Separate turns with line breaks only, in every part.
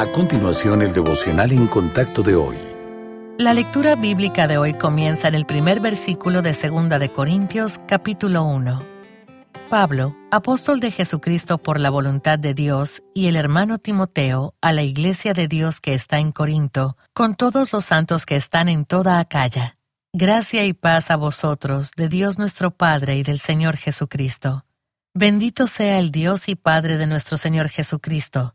A continuación, el devocional en contacto de hoy.
La lectura bíblica de hoy comienza en el primer versículo de 2 de Corintios, capítulo 1. Pablo, apóstol de Jesucristo por la voluntad de Dios, y el hermano Timoteo, a la iglesia de Dios que está en Corinto, con todos los santos que están en toda Acaya. Gracia y paz a vosotros, de Dios nuestro Padre y del Señor Jesucristo. Bendito sea el Dios y Padre de nuestro Señor Jesucristo,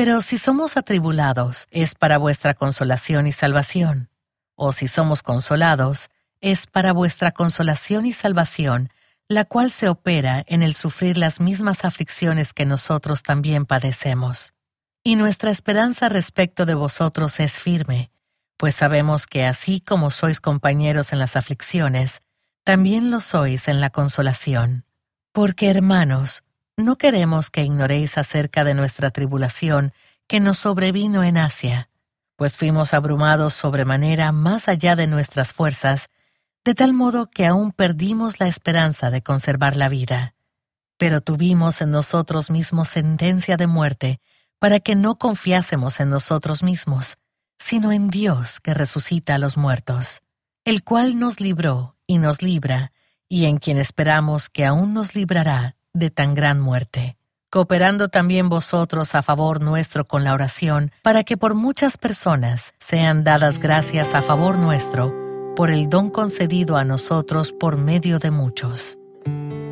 Pero si somos atribulados, es para vuestra consolación y salvación. O si somos consolados, es para vuestra consolación y salvación, la cual se opera en el sufrir las mismas aflicciones que nosotros también padecemos. Y nuestra esperanza respecto de vosotros es firme, pues sabemos que así como sois compañeros en las aflicciones, también lo sois en la consolación. Porque, hermanos, no queremos que ignoréis acerca de nuestra tribulación que nos sobrevino en Asia, pues fuimos abrumados sobremanera más allá de nuestras fuerzas, de tal modo que aún perdimos la esperanza de conservar la vida. Pero tuvimos en nosotros mismos sentencia de muerte, para que no confiásemos en nosotros mismos, sino en Dios que resucita a los muertos, el cual nos libró y nos libra, y en quien esperamos que aún nos librará de tan gran muerte, cooperando también vosotros a favor nuestro con la oración, para que por muchas personas sean dadas gracias a favor nuestro, por el don concedido a nosotros por medio de muchos.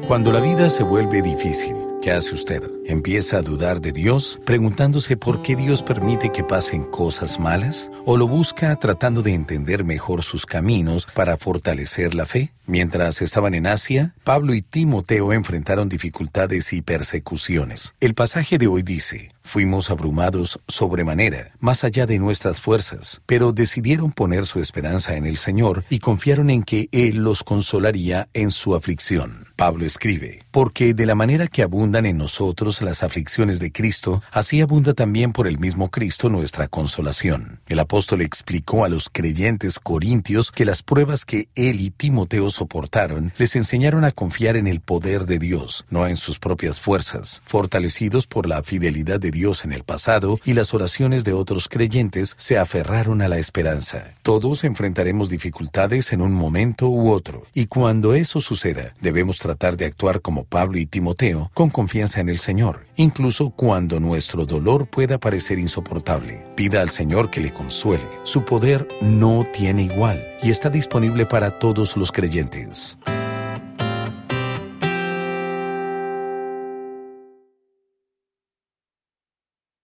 Cuando la vida se vuelve difícil, ¿qué hace usted? ¿Empieza a dudar de Dios, preguntándose por qué Dios permite que pasen cosas malas? ¿O lo busca tratando de entender mejor sus caminos para fortalecer la fe? Mientras estaban en Asia, Pablo y Timoteo enfrentaron dificultades y persecuciones. El pasaje de hoy dice, Fuimos abrumados sobremanera, más allá de nuestras fuerzas, pero decidieron poner su esperanza en el Señor y confiaron en que Él los consolaría en su aflicción. Pablo escribe, porque de la manera que abundan en nosotros las aflicciones de Cristo, así abunda también por el mismo Cristo nuestra consolación. El apóstol explicó a los creyentes corintios que las pruebas que él y Timoteo soportaron les enseñaron a confiar en el poder de Dios, no en sus propias fuerzas, fortalecidos por la fidelidad de Dios en el pasado y las oraciones de otros creyentes se aferraron a la esperanza. Todos enfrentaremos dificultades en un momento u otro, y cuando eso suceda, debemos tratar de actuar como Pablo y Timoteo, con confianza en el Señor, incluso cuando nuestro dolor pueda parecer insoportable. Pida al Señor que le consuele. Su poder no tiene igual y está disponible para todos los creyentes.